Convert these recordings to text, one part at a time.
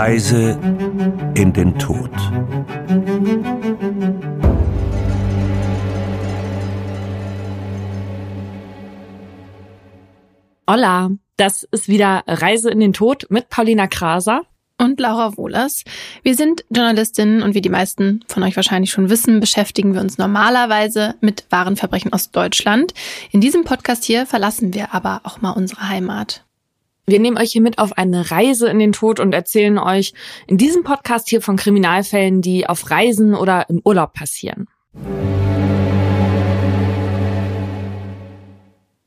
Reise in den Tod. Hola, das ist wieder Reise in den Tod mit Paulina Kraser und Laura Wohlers. Wir sind Journalistinnen und wie die meisten von euch wahrscheinlich schon wissen, beschäftigen wir uns normalerweise mit wahren Verbrechen aus Deutschland. In diesem Podcast hier verlassen wir aber auch mal unsere Heimat. Wir nehmen euch hier mit auf eine Reise in den Tod und erzählen euch in diesem Podcast hier von Kriminalfällen, die auf Reisen oder im Urlaub passieren.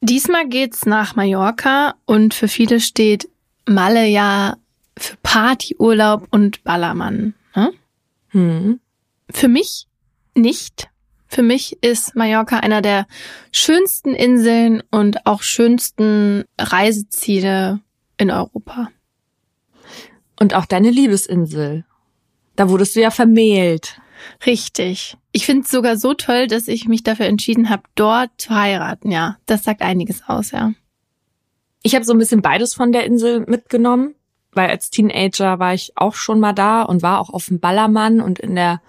Diesmal geht's nach Mallorca und für viele steht Malle ja für Partyurlaub und Ballermann. Ne? Hm. Für mich nicht. Für mich ist Mallorca einer der schönsten Inseln und auch schönsten Reiseziele in Europa. Und auch deine Liebesinsel. Da wurdest du ja vermählt. Richtig. Ich finde es sogar so toll, dass ich mich dafür entschieden habe, dort zu heiraten. Ja, das sagt einiges aus, ja. Ich habe so ein bisschen beides von der Insel mitgenommen, weil als Teenager war ich auch schon mal da und war auch auf dem Ballermann und in der,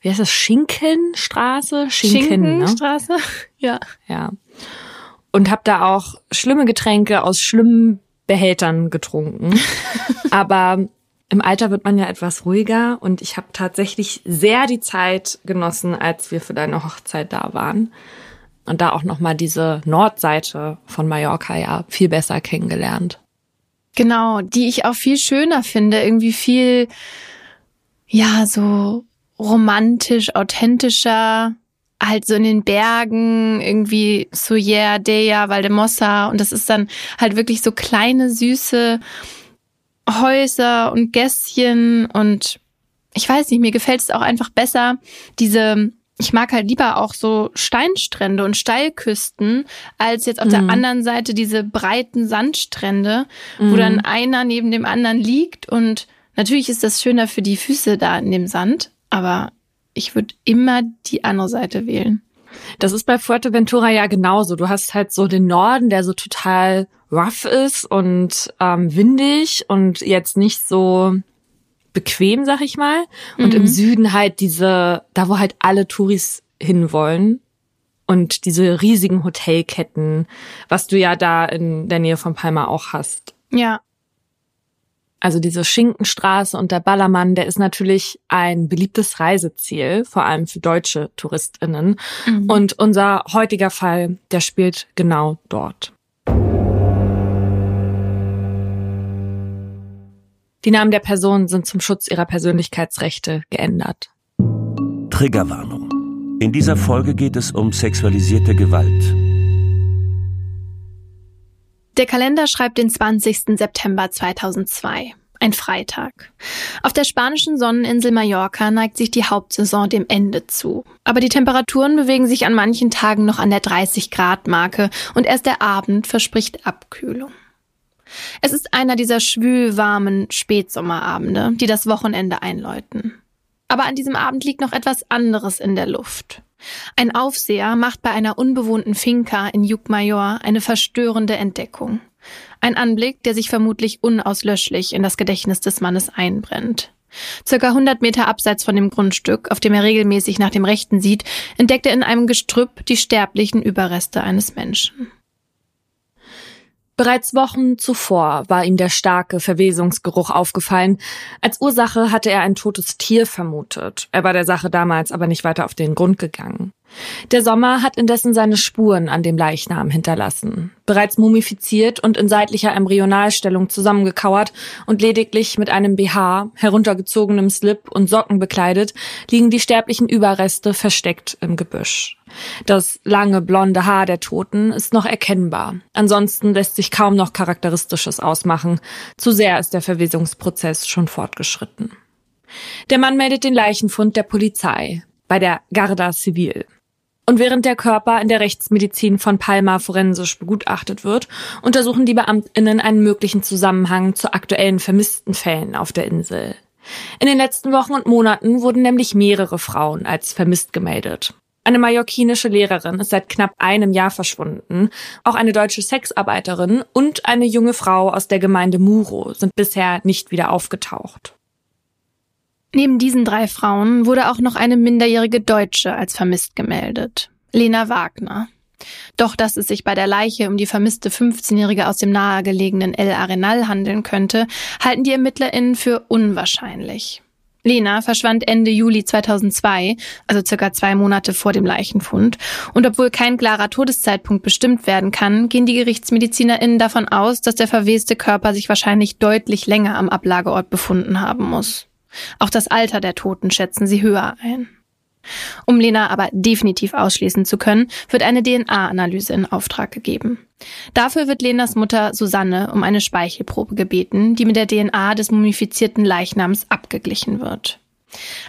wie heißt das, Schinkenstraße? Schinken, ne? Schinkenstraße, ne? ja. Ja. Und habe da auch schlimme Getränke aus schlimmen Behältern getrunken. Aber im Alter wird man ja etwas ruhiger und ich habe tatsächlich sehr die Zeit genossen, als wir für deine Hochzeit da waren. Und da auch nochmal diese Nordseite von Mallorca ja viel besser kennengelernt. Genau, die ich auch viel schöner finde, irgendwie viel, ja, so romantisch, authentischer, halt so in den Bergen, irgendwie Soyer, Deja, Valdemossa und das ist dann halt wirklich so kleine, süße Häuser und Gässchen und ich weiß nicht, mir gefällt es auch einfach besser, diese ich mag halt lieber auch so Steinstrände und Steilküsten, als jetzt auf mhm. der anderen Seite diese breiten Sandstrände, mhm. wo dann einer neben dem anderen liegt. Und natürlich ist das schöner für die Füße da in dem Sand, aber ich würde immer die andere Seite wählen. Das ist bei Fuerteventura ja genauso. Du hast halt so den Norden, der so total rough ist und ähm, windig und jetzt nicht so bequem, sag ich mal. Und mhm. im Süden halt diese, da wo halt alle Touris hinwollen. Und diese riesigen Hotelketten, was du ja da in der Nähe von Palma auch hast. Ja. Also diese Schinkenstraße und der Ballermann, der ist natürlich ein beliebtes Reiseziel, vor allem für deutsche TouristInnen. Mhm. Und unser heutiger Fall, der spielt genau dort. Die Namen der Personen sind zum Schutz ihrer Persönlichkeitsrechte geändert. Triggerwarnung. In dieser Folge geht es um sexualisierte Gewalt. Der Kalender schreibt den 20. September 2002. Ein Freitag. Auf der spanischen Sonneninsel Mallorca neigt sich die Hauptsaison dem Ende zu. Aber die Temperaturen bewegen sich an manchen Tagen noch an der 30 Grad Marke und erst der Abend verspricht Abkühlung. Es ist einer dieser schwülwarmen Spätsommerabende, die das Wochenende einläuten. Aber an diesem Abend liegt noch etwas anderes in der Luft. Ein Aufseher macht bei einer unbewohnten Finca in Jukmajor eine verstörende Entdeckung. Ein Anblick, der sich vermutlich unauslöschlich in das Gedächtnis des Mannes einbrennt. Circa 100 Meter abseits von dem Grundstück, auf dem er regelmäßig nach dem Rechten sieht, entdeckt er in einem Gestrüpp die sterblichen Überreste eines Menschen. Bereits Wochen zuvor war ihm der starke Verwesungsgeruch aufgefallen. Als Ursache hatte er ein totes Tier vermutet. Er war der Sache damals aber nicht weiter auf den Grund gegangen. Der Sommer hat indessen seine Spuren an dem Leichnam hinterlassen. Bereits mumifiziert und in seitlicher Embryonalstellung zusammengekauert und lediglich mit einem BH, heruntergezogenem Slip und Socken bekleidet, liegen die sterblichen Überreste versteckt im Gebüsch. Das lange blonde Haar der Toten ist noch erkennbar. Ansonsten lässt sich kaum noch Charakteristisches ausmachen. Zu sehr ist der Verwesungsprozess schon fortgeschritten. Der Mann meldet den Leichenfund der Polizei bei der Garda Civil. Und während der Körper in der Rechtsmedizin von Palma forensisch begutachtet wird, untersuchen die Beamtinnen einen möglichen Zusammenhang zu aktuellen vermissten Fällen auf der Insel. In den letzten Wochen und Monaten wurden nämlich mehrere Frauen als vermisst gemeldet. Eine mallorquinische Lehrerin ist seit knapp einem Jahr verschwunden. Auch eine deutsche Sexarbeiterin und eine junge Frau aus der Gemeinde Muro sind bisher nicht wieder aufgetaucht. Neben diesen drei Frauen wurde auch noch eine minderjährige Deutsche als vermisst gemeldet. Lena Wagner. Doch dass es sich bei der Leiche um die vermisste 15-Jährige aus dem nahegelegenen El Arenal handeln könnte, halten die ErmittlerInnen für unwahrscheinlich. Lena verschwand Ende Juli 2002, also circa zwei Monate vor dem Leichenfund. Und obwohl kein klarer Todeszeitpunkt bestimmt werden kann, gehen die GerichtsmedizinerInnen davon aus, dass der verweste Körper sich wahrscheinlich deutlich länger am Ablageort befunden haben muss. Auch das Alter der Toten schätzen sie höher ein. Um Lena aber definitiv ausschließen zu können, wird eine DNA-Analyse in Auftrag gegeben. Dafür wird Lenas Mutter Susanne um eine Speichelprobe gebeten, die mit der DNA des mumifizierten Leichnams abgeglichen wird.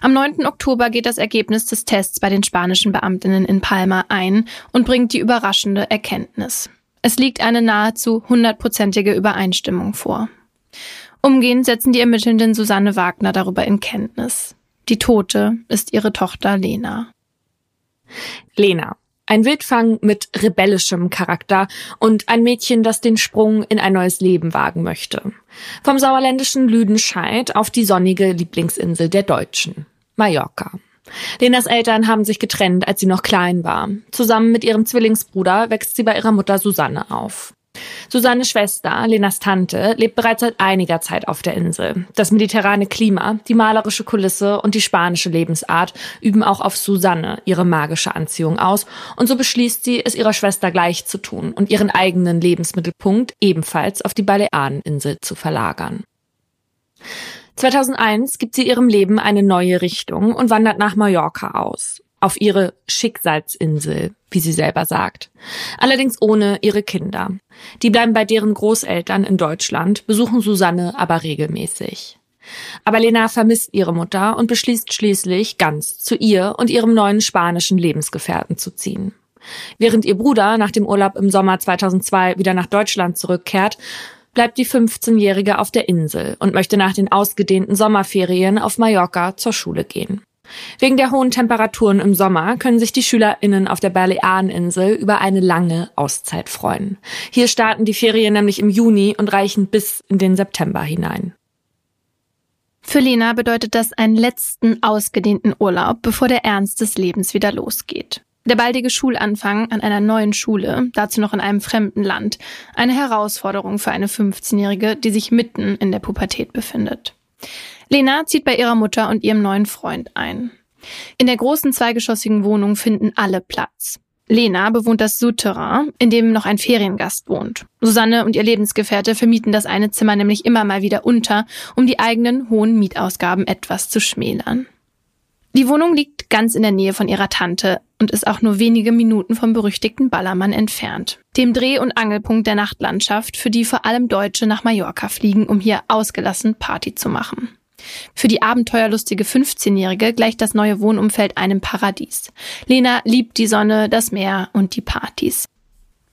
Am 9. Oktober geht das Ergebnis des Tests bei den spanischen Beamtinnen in Palma ein und bringt die überraschende Erkenntnis. Es liegt eine nahezu hundertprozentige Übereinstimmung vor. Umgehend setzen die Ermittelnden Susanne Wagner darüber in Kenntnis. Die Tote ist ihre Tochter Lena. Lena. Ein Wildfang mit rebellischem Charakter und ein Mädchen, das den Sprung in ein neues Leben wagen möchte. Vom sauerländischen Lüdenscheid auf die sonnige Lieblingsinsel der Deutschen, Mallorca. Lenas Eltern haben sich getrennt, als sie noch klein war. Zusammen mit ihrem Zwillingsbruder wächst sie bei ihrer Mutter Susanne auf. Susannes Schwester, Lenas Tante, lebt bereits seit einiger Zeit auf der Insel. Das mediterrane Klima, die malerische Kulisse und die spanische Lebensart üben auch auf Susanne ihre magische Anziehung aus und so beschließt sie, es ihrer Schwester gleich zu tun und ihren eigenen Lebensmittelpunkt ebenfalls auf die Baleareninsel zu verlagern. 2001 gibt sie ihrem Leben eine neue Richtung und wandert nach Mallorca aus auf ihre Schicksalsinsel, wie sie selber sagt. Allerdings ohne ihre Kinder. Die bleiben bei deren Großeltern in Deutschland, besuchen Susanne aber regelmäßig. Aber Lena vermisst ihre Mutter und beschließt schließlich, ganz zu ihr und ihrem neuen spanischen Lebensgefährten zu ziehen. Während ihr Bruder nach dem Urlaub im Sommer 2002 wieder nach Deutschland zurückkehrt, bleibt die 15-Jährige auf der Insel und möchte nach den ausgedehnten Sommerferien auf Mallorca zur Schule gehen. Wegen der hohen Temperaturen im Sommer können sich die SchülerInnen auf der Baleareninsel über eine lange Auszeit freuen. Hier starten die Ferien nämlich im Juni und reichen bis in den September hinein. Für Lena bedeutet das einen letzten ausgedehnten Urlaub, bevor der Ernst des Lebens wieder losgeht. Der baldige Schulanfang an einer neuen Schule, dazu noch in einem fremden Land, eine Herausforderung für eine 15-Jährige, die sich mitten in der Pubertät befindet. Lena zieht bei ihrer Mutter und ihrem neuen Freund ein. In der großen zweigeschossigen Wohnung finden alle Platz. Lena bewohnt das Souterrain, in dem noch ein Feriengast wohnt. Susanne und ihr Lebensgefährte vermieten das eine Zimmer nämlich immer mal wieder unter, um die eigenen hohen Mietausgaben etwas zu schmälern. Die Wohnung liegt ganz in der Nähe von ihrer Tante und ist auch nur wenige Minuten vom berüchtigten Ballermann entfernt, dem Dreh- und Angelpunkt der Nachtlandschaft, für die vor allem Deutsche nach Mallorca fliegen, um hier ausgelassen Party zu machen. Für die abenteuerlustige 15-Jährige gleicht das neue Wohnumfeld einem Paradies. Lena liebt die Sonne, das Meer und die Partys.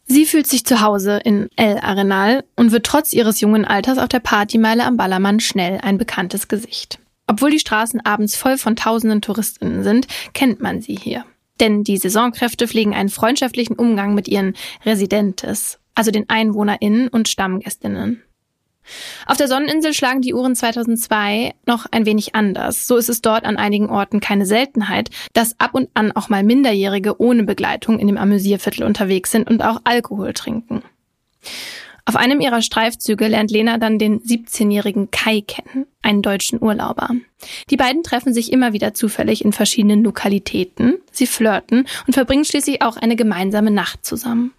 Sie fühlt sich zu Hause in El Arenal und wird trotz ihres jungen Alters auf der Partymeile am Ballermann schnell ein bekanntes Gesicht. Obwohl die Straßen abends voll von tausenden Touristinnen sind, kennt man sie hier. Denn die Saisonkräfte pflegen einen freundschaftlichen Umgang mit ihren Residentes, also den EinwohnerInnen und Stammgästinnen. Auf der Sonneninsel schlagen die Uhren 2002 noch ein wenig anders. So ist es dort an einigen Orten keine Seltenheit, dass ab und an auch mal Minderjährige ohne Begleitung in dem Amüsierviertel unterwegs sind und auch Alkohol trinken. Auf einem ihrer Streifzüge lernt Lena dann den 17-jährigen Kai kennen, einen deutschen Urlauber. Die beiden treffen sich immer wieder zufällig in verschiedenen Lokalitäten, sie flirten und verbringen schließlich auch eine gemeinsame Nacht zusammen.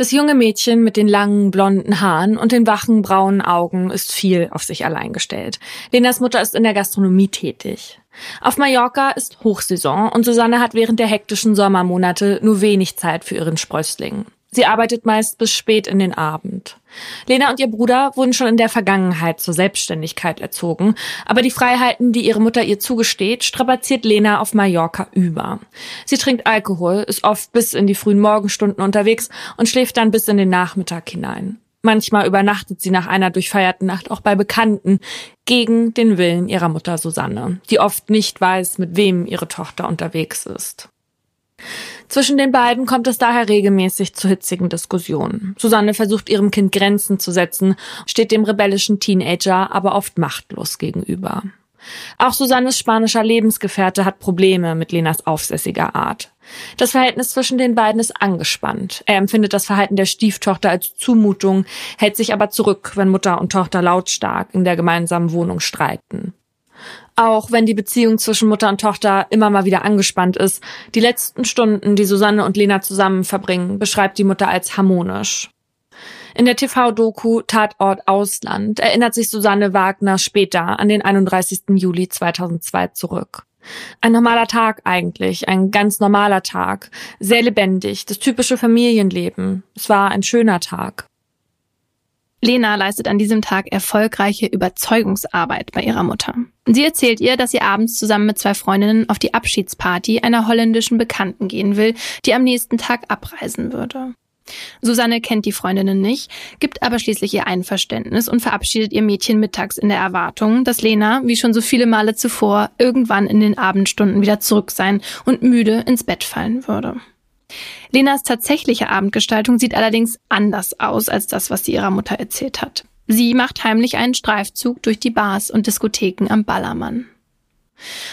Das junge Mädchen mit den langen blonden Haaren und den wachen braunen Augen ist viel auf sich allein gestellt. Lenas Mutter ist in der Gastronomie tätig. Auf Mallorca ist Hochsaison und Susanne hat während der hektischen Sommermonate nur wenig Zeit für ihren Sprössling. Sie arbeitet meist bis spät in den Abend. Lena und ihr Bruder wurden schon in der Vergangenheit zur Selbstständigkeit erzogen, aber die Freiheiten, die ihre Mutter ihr zugesteht, strapaziert Lena auf Mallorca über. Sie trinkt Alkohol, ist oft bis in die frühen Morgenstunden unterwegs und schläft dann bis in den Nachmittag hinein. Manchmal übernachtet sie nach einer durchfeierten Nacht auch bei Bekannten gegen den Willen ihrer Mutter Susanne, die oft nicht weiß, mit wem ihre Tochter unterwegs ist. Zwischen den beiden kommt es daher regelmäßig zu hitzigen Diskussionen. Susanne versucht ihrem Kind Grenzen zu setzen, steht dem rebellischen Teenager aber oft machtlos gegenüber. Auch Susannes spanischer Lebensgefährte hat Probleme mit Lenas aufsässiger Art. Das Verhältnis zwischen den beiden ist angespannt. Er empfindet das Verhalten der Stieftochter als Zumutung, hält sich aber zurück, wenn Mutter und Tochter lautstark in der gemeinsamen Wohnung streiten. Auch wenn die Beziehung zwischen Mutter und Tochter immer mal wieder angespannt ist, die letzten Stunden, die Susanne und Lena zusammen verbringen, beschreibt die Mutter als harmonisch. In der TV-Doku Tatort Ausland erinnert sich Susanne Wagner später an den 31. Juli 2002 zurück. Ein normaler Tag eigentlich, ein ganz normaler Tag, sehr lebendig, das typische Familienleben. Es war ein schöner Tag. Lena leistet an diesem Tag erfolgreiche Überzeugungsarbeit bei ihrer Mutter. Sie erzählt ihr, dass sie abends zusammen mit zwei Freundinnen auf die Abschiedsparty einer holländischen Bekannten gehen will, die am nächsten Tag abreisen würde. Susanne kennt die Freundinnen nicht, gibt aber schließlich ihr Einverständnis und verabschiedet ihr Mädchen mittags in der Erwartung, dass Lena, wie schon so viele Male zuvor, irgendwann in den Abendstunden wieder zurück sein und müde ins Bett fallen würde. Lenas tatsächliche Abendgestaltung sieht allerdings anders aus als das, was sie ihrer Mutter erzählt hat. Sie macht heimlich einen Streifzug durch die Bars und Diskotheken am Ballermann.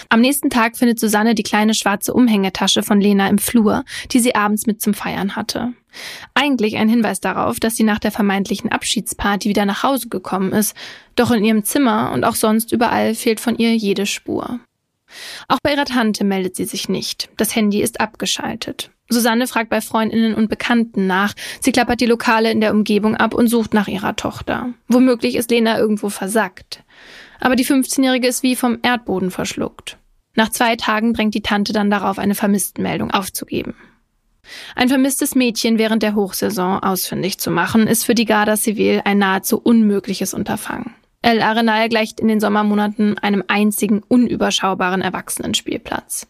Am nächsten Tag findet Susanne die kleine schwarze Umhängetasche von Lena im Flur, die sie abends mit zum Feiern hatte. Eigentlich ein Hinweis darauf, dass sie nach der vermeintlichen Abschiedsparty wieder nach Hause gekommen ist, doch in ihrem Zimmer und auch sonst überall fehlt von ihr jede Spur. Auch bei ihrer Tante meldet sie sich nicht. Das Handy ist abgeschaltet. Susanne fragt bei Freundinnen und Bekannten nach. Sie klappert die Lokale in der Umgebung ab und sucht nach ihrer Tochter. Womöglich ist Lena irgendwo versackt aber die 15-Jährige ist wie vom Erdboden verschluckt. Nach zwei Tagen bringt die Tante dann darauf, eine Vermisstenmeldung aufzugeben. Ein vermisstes Mädchen während der Hochsaison ausfindig zu machen, ist für die Garda Civil ein nahezu unmögliches Unterfangen. El Arenal gleicht in den Sommermonaten einem einzigen unüberschaubaren Erwachsenenspielplatz.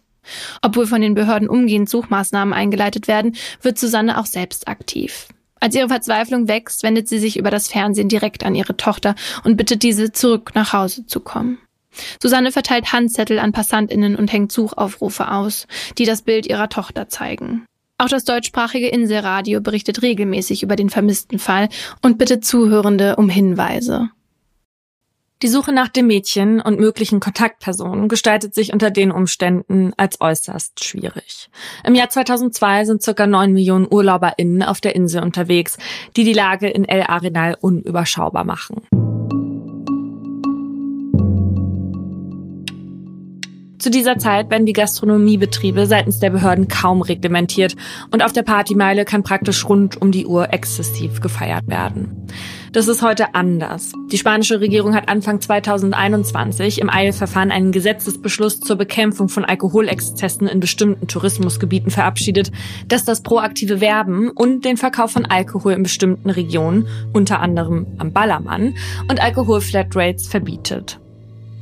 Obwohl von den Behörden umgehend Suchmaßnahmen eingeleitet werden, wird Susanne auch selbst aktiv. Als ihre Verzweiflung wächst, wendet sie sich über das Fernsehen direkt an ihre Tochter und bittet diese, zurück nach Hause zu kommen. Susanne verteilt Handzettel an Passantinnen und hängt Suchaufrufe aus, die das Bild ihrer Tochter zeigen. Auch das deutschsprachige Inselradio berichtet regelmäßig über den vermissten Fall und bittet Zuhörende um Hinweise. Die Suche nach dem Mädchen und möglichen Kontaktpersonen gestaltet sich unter den Umständen als äußerst schwierig. Im Jahr 2002 sind circa neun Millionen UrlauberInnen auf der Insel unterwegs, die die Lage in El Arenal unüberschaubar machen. Zu dieser Zeit werden die Gastronomiebetriebe seitens der Behörden kaum reglementiert und auf der Partymeile kann praktisch rund um die Uhr exzessiv gefeiert werden. Das ist heute anders. Die spanische Regierung hat Anfang 2021 im Eilverfahren einen Gesetzesbeschluss zur Bekämpfung von Alkoholexzessen in bestimmten Tourismusgebieten verabschiedet, das das proaktive Werben und den Verkauf von Alkohol in bestimmten Regionen, unter anderem am Ballermann, und Alkoholflatrates verbietet.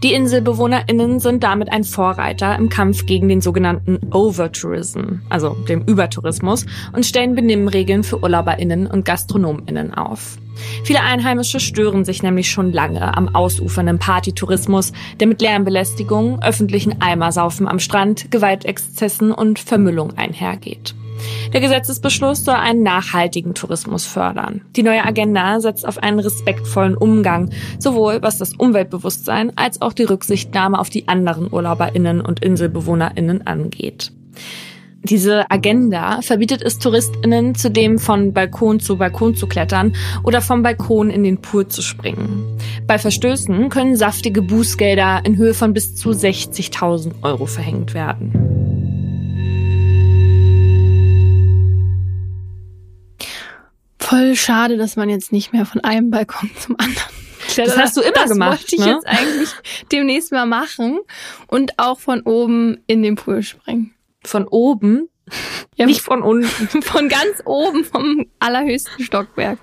Die InselbewohnerInnen sind damit ein Vorreiter im Kampf gegen den sogenannten Overtourism, also dem Übertourismus, und stellen Benimmregeln für UrlauberInnen und GastronomInnen auf. Viele Einheimische stören sich nämlich schon lange am ausufernden Partytourismus, der mit Lärmbelästigung, öffentlichen Eimersaufen am Strand, Gewaltexzessen und Vermüllung einhergeht. Der Gesetzesbeschluss soll einen nachhaltigen Tourismus fördern. Die neue Agenda setzt auf einen respektvollen Umgang, sowohl was das Umweltbewusstsein als auch die Rücksichtnahme auf die anderen Urlauberinnen und Inselbewohnerinnen angeht. Diese Agenda verbietet es Touristinnen zudem von Balkon zu Balkon zu klettern oder vom Balkon in den Pool zu springen. Bei Verstößen können saftige Bußgelder in Höhe von bis zu 60.000 Euro verhängt werden. Voll schade, dass man jetzt nicht mehr von einem Balkon zum anderen das hast du immer das gemacht. Das wollte ich ne? jetzt eigentlich demnächst mal machen und auch von oben in den Pool springen. Von oben? Ja, nicht von unten. Von ganz oben vom allerhöchsten Stockwerk.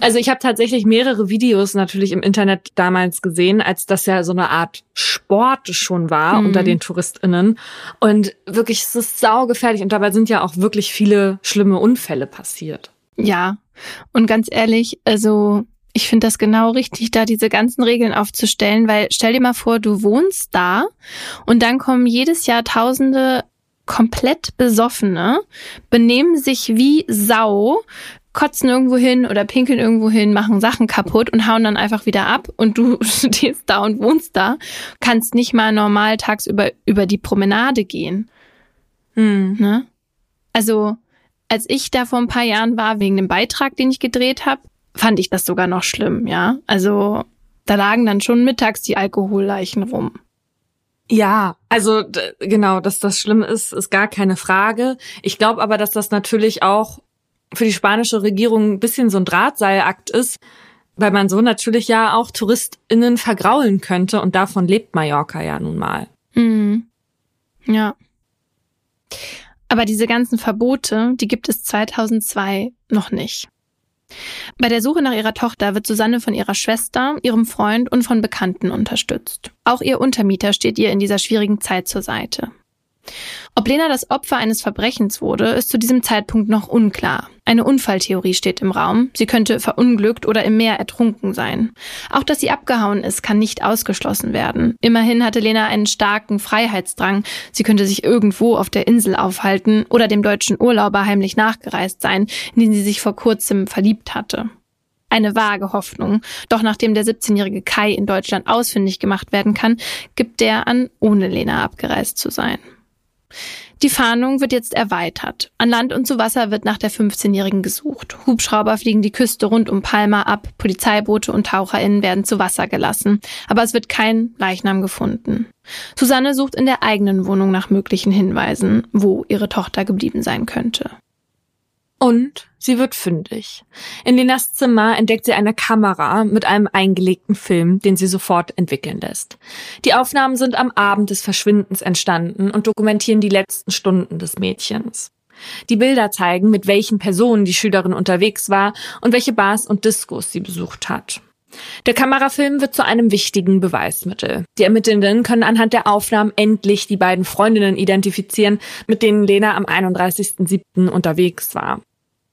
Also ich habe tatsächlich mehrere Videos natürlich im Internet damals gesehen, als das ja so eine Art Sport schon war mhm. unter den TouristInnen. Und wirklich, es ist saugefährlich und dabei sind ja auch wirklich viele schlimme Unfälle passiert. Ja, Und ganz ehrlich, also ich finde das genau richtig, da diese ganzen Regeln aufzustellen, weil stell dir mal vor, du wohnst da und dann kommen jedes Jahr Tausende komplett Besoffene, benehmen sich wie Sau, kotzen irgendwo hin oder pinkeln irgendwo hin, machen Sachen kaputt und hauen dann einfach wieder ab und du stehst da und wohnst da, kannst nicht mal normal tagsüber über die Promenade gehen. Hm. Ne? Also, als ich da vor ein paar Jahren war, wegen dem Beitrag, den ich gedreht habe, fand ich das sogar noch schlimm, ja. Also, da lagen dann schon mittags die Alkoholleichen rum. Ja, also genau, dass das schlimm ist, ist gar keine Frage. Ich glaube aber, dass das natürlich auch für die spanische Regierung ein bisschen so ein Drahtseilakt ist, weil man so natürlich ja auch TouristInnen vergraulen könnte und davon lebt Mallorca ja nun mal. Mhm. Ja. Aber diese ganzen Verbote, die gibt es 2002 noch nicht. Bei der Suche nach ihrer Tochter wird Susanne von ihrer Schwester, ihrem Freund und von Bekannten unterstützt. Auch ihr Untermieter steht ihr in dieser schwierigen Zeit zur Seite. Ob Lena das Opfer eines Verbrechens wurde, ist zu diesem Zeitpunkt noch unklar. Eine Unfalltheorie steht im Raum. Sie könnte verunglückt oder im Meer ertrunken sein. Auch dass sie abgehauen ist, kann nicht ausgeschlossen werden. Immerhin hatte Lena einen starken Freiheitsdrang. Sie könnte sich irgendwo auf der Insel aufhalten oder dem deutschen Urlauber heimlich nachgereist sein, in den sie sich vor kurzem verliebt hatte. Eine vage Hoffnung. Doch nachdem der 17-jährige Kai in Deutschland ausfindig gemacht werden kann, gibt der an, ohne Lena abgereist zu sein. Die Fahndung wird jetzt erweitert. An Land und zu Wasser wird nach der 15-Jährigen gesucht. Hubschrauber fliegen die Küste rund um Palma ab, Polizeiboote und TaucherInnen werden zu Wasser gelassen, aber es wird kein Leichnam gefunden. Susanne sucht in der eigenen Wohnung nach möglichen Hinweisen, wo ihre Tochter geblieben sein könnte. Und sie wird fündig. In Lenas Zimmer entdeckt sie eine Kamera mit einem eingelegten Film, den sie sofort entwickeln lässt. Die Aufnahmen sind am Abend des Verschwindens entstanden und dokumentieren die letzten Stunden des Mädchens. Die Bilder zeigen, mit welchen Personen die Schülerin unterwegs war und welche Bars und Diskos sie besucht hat. Der Kamerafilm wird zu einem wichtigen Beweismittel. Die Ermittelnden können anhand der Aufnahmen endlich die beiden Freundinnen identifizieren, mit denen Lena am 31.07. unterwegs war.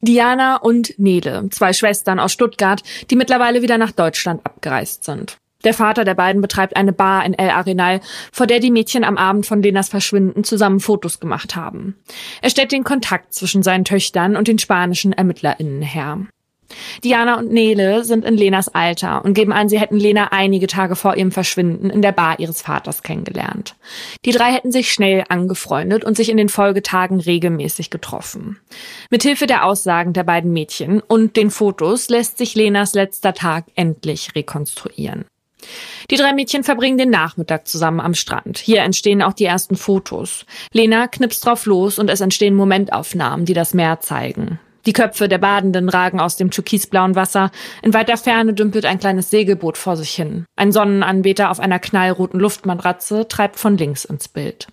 Diana und Nele, zwei Schwestern aus Stuttgart, die mittlerweile wieder nach Deutschland abgereist sind. Der Vater der beiden betreibt eine Bar in El Arenal, vor der die Mädchen am Abend von Lenas Verschwinden zusammen Fotos gemacht haben. Er stellt den Kontakt zwischen seinen Töchtern und den spanischen ErmittlerInnen her. Diana und Nele sind in Lenas Alter und geben an, sie hätten Lena einige Tage vor ihrem Verschwinden in der Bar ihres Vaters kennengelernt. Die drei hätten sich schnell angefreundet und sich in den Folgetagen regelmäßig getroffen. Mithilfe der Aussagen der beiden Mädchen und den Fotos lässt sich Lenas letzter Tag endlich rekonstruieren. Die drei Mädchen verbringen den Nachmittag zusammen am Strand. Hier entstehen auch die ersten Fotos. Lena knipst drauf los und es entstehen Momentaufnahmen, die das Meer zeigen. Die Köpfe der Badenden ragen aus dem türkisblauen Wasser. In weiter Ferne dümpelt ein kleines Segelboot vor sich hin. Ein Sonnenanbeter auf einer knallroten Luftmatratze treibt von links ins Bild.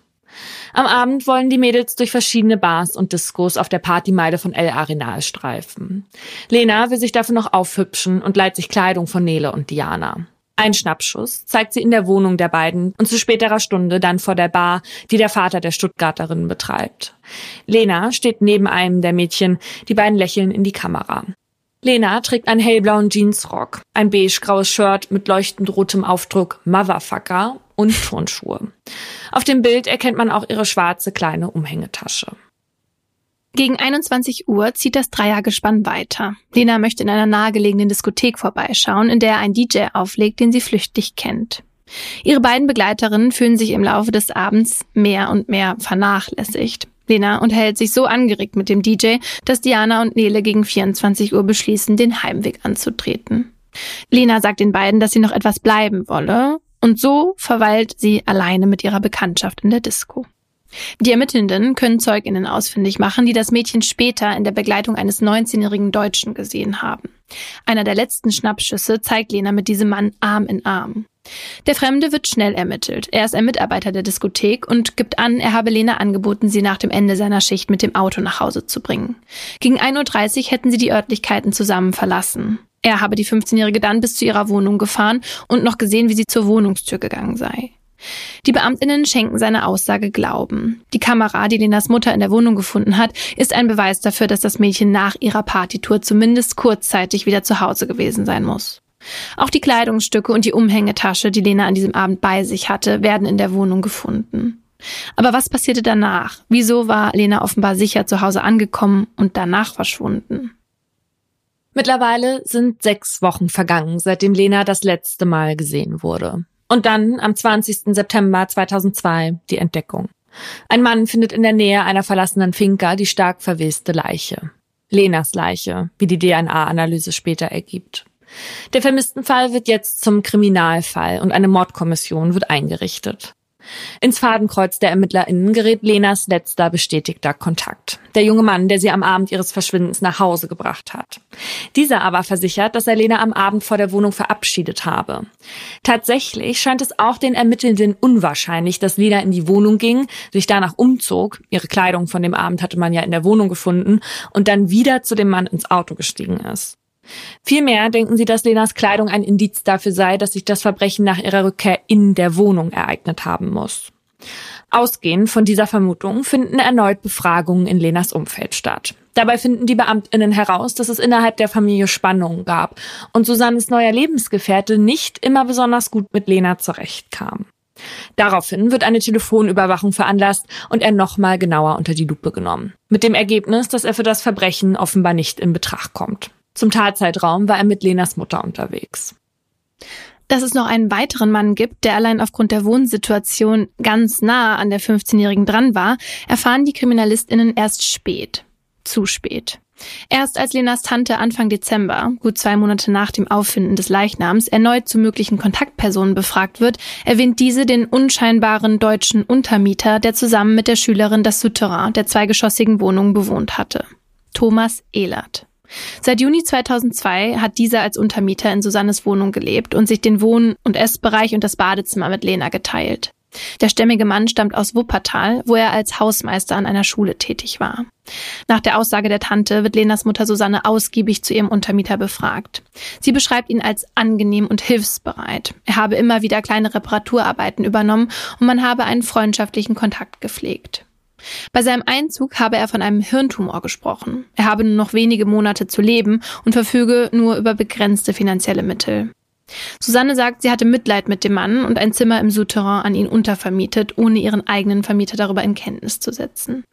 Am Abend wollen die Mädels durch verschiedene Bars und Discos auf der Partymeile von El Arenal streifen. Lena will sich dafür noch aufhübschen und leiht sich Kleidung von Nele und Diana. Ein Schnappschuss zeigt sie in der Wohnung der beiden und zu späterer Stunde dann vor der Bar, die der Vater der Stuttgarterin betreibt. Lena steht neben einem der Mädchen, die beiden lächeln in die Kamera. Lena trägt einen hellblauen Jeansrock, ein beige-graues Shirt mit leuchtend rotem Aufdruck Motherfucker und Turnschuhe. Auf dem Bild erkennt man auch ihre schwarze kleine Umhängetasche. Gegen 21 Uhr zieht das Dreiergespann weiter. Lena möchte in einer nahegelegenen Diskothek vorbeischauen, in der ein DJ auflegt, den sie flüchtig kennt. Ihre beiden Begleiterinnen fühlen sich im Laufe des Abends mehr und mehr vernachlässigt. Lena unterhält sich so angeregt mit dem DJ, dass Diana und Nele gegen 24 Uhr beschließen, den Heimweg anzutreten. Lena sagt den beiden, dass sie noch etwas bleiben wolle, und so verweilt sie alleine mit ihrer Bekanntschaft in der Disco. Die Ermittelnden können Zeuginnen ausfindig machen, die das Mädchen später in der Begleitung eines 19-jährigen Deutschen gesehen haben. Einer der letzten Schnappschüsse zeigt Lena mit diesem Mann Arm in Arm. Der Fremde wird schnell ermittelt. Er ist ein Mitarbeiter der Diskothek und gibt an, er habe Lena angeboten, sie nach dem Ende seiner Schicht mit dem Auto nach Hause zu bringen. Gegen 1.30 Uhr hätten sie die Örtlichkeiten zusammen verlassen. Er habe die 15-Jährige dann bis zu ihrer Wohnung gefahren und noch gesehen, wie sie zur Wohnungstür gegangen sei. Die Beamtinnen schenken seine Aussage Glauben. Die Kamera, die Lenas Mutter in der Wohnung gefunden hat, ist ein Beweis dafür, dass das Mädchen nach ihrer Partytour zumindest kurzzeitig wieder zu Hause gewesen sein muss. Auch die Kleidungsstücke und die Umhängetasche, die Lena an diesem Abend bei sich hatte, werden in der Wohnung gefunden. Aber was passierte danach? Wieso war Lena offenbar sicher zu Hause angekommen und danach verschwunden? Mittlerweile sind sechs Wochen vergangen, seitdem Lena das letzte Mal gesehen wurde. Und dann, am 20. September 2002, die Entdeckung. Ein Mann findet in der Nähe einer verlassenen Finca die stark verweste Leiche. Lenas Leiche, wie die DNA-Analyse später ergibt. Der vermissten Fall wird jetzt zum Kriminalfall und eine Mordkommission wird eingerichtet. Ins Fadenkreuz der ErmittlerInnen gerät Lenas letzter bestätigter Kontakt. Der junge Mann, der sie am Abend ihres Verschwindens nach Hause gebracht hat. Dieser aber versichert, dass er Lena am Abend vor der Wohnung verabschiedet habe. Tatsächlich scheint es auch den Ermittelnden unwahrscheinlich, dass Lena in die Wohnung ging, sich danach umzog, ihre Kleidung von dem Abend hatte man ja in der Wohnung gefunden, und dann wieder zu dem Mann ins Auto gestiegen ist. Vielmehr denken sie, dass Lenas Kleidung ein Indiz dafür sei, dass sich das Verbrechen nach ihrer Rückkehr in der Wohnung ereignet haben muss. Ausgehend von dieser Vermutung finden erneut Befragungen in Lenas Umfeld statt. Dabei finden die Beamtinnen heraus, dass es innerhalb der Familie Spannungen gab und Susannes neuer Lebensgefährte nicht immer besonders gut mit Lena zurechtkam. Daraufhin wird eine Telefonüberwachung veranlasst und er nochmal genauer unter die Lupe genommen. Mit dem Ergebnis, dass er für das Verbrechen offenbar nicht in Betracht kommt. Zum Tatzeitraum war er mit Lenas Mutter unterwegs. Dass es noch einen weiteren Mann gibt, der allein aufgrund der Wohnsituation ganz nah an der 15-Jährigen dran war, erfahren die KriminalistInnen erst spät. Zu spät. Erst als Lenas Tante Anfang Dezember, gut zwei Monate nach dem Auffinden des Leichnams, erneut zu möglichen Kontaktpersonen befragt wird, erwähnt diese den unscheinbaren deutschen Untermieter, der zusammen mit der Schülerin das Souterrain der zweigeschossigen Wohnung bewohnt hatte. Thomas Ehlert. Seit Juni 2002 hat dieser als Untermieter in Susannes Wohnung gelebt und sich den Wohn- und Essbereich und das Badezimmer mit Lena geteilt. Der stämmige Mann stammt aus Wuppertal, wo er als Hausmeister an einer Schule tätig war. Nach der Aussage der Tante wird Lenas Mutter Susanne ausgiebig zu ihrem Untermieter befragt. Sie beschreibt ihn als angenehm und hilfsbereit. Er habe immer wieder kleine Reparaturarbeiten übernommen und man habe einen freundschaftlichen Kontakt gepflegt. Bei seinem Einzug habe er von einem Hirntumor gesprochen. Er habe nur noch wenige Monate zu leben und verfüge nur über begrenzte finanzielle Mittel. Susanne sagt, sie hatte Mitleid mit dem Mann und ein Zimmer im Souterrain an ihn untervermietet, ohne ihren eigenen Vermieter darüber in Kenntnis zu setzen.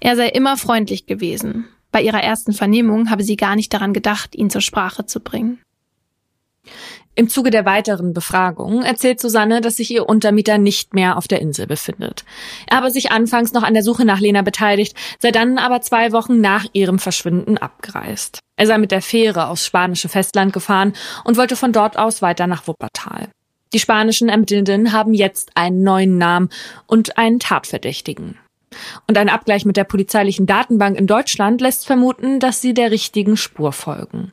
Er sei immer freundlich gewesen. Bei ihrer ersten Vernehmung habe sie gar nicht daran gedacht, ihn zur Sprache zu bringen. Im Zuge der weiteren Befragung erzählt Susanne, dass sich ihr Untermieter nicht mehr auf der Insel befindet. Er habe sich anfangs noch an der Suche nach Lena beteiligt, sei dann aber zwei Wochen nach ihrem Verschwinden abgereist. Er sei mit der Fähre aufs spanische Festland gefahren und wollte von dort aus weiter nach Wuppertal. Die spanischen Ermittlenden haben jetzt einen neuen Namen und einen Tatverdächtigen. Und ein Abgleich mit der polizeilichen Datenbank in Deutschland lässt vermuten, dass sie der richtigen Spur folgen.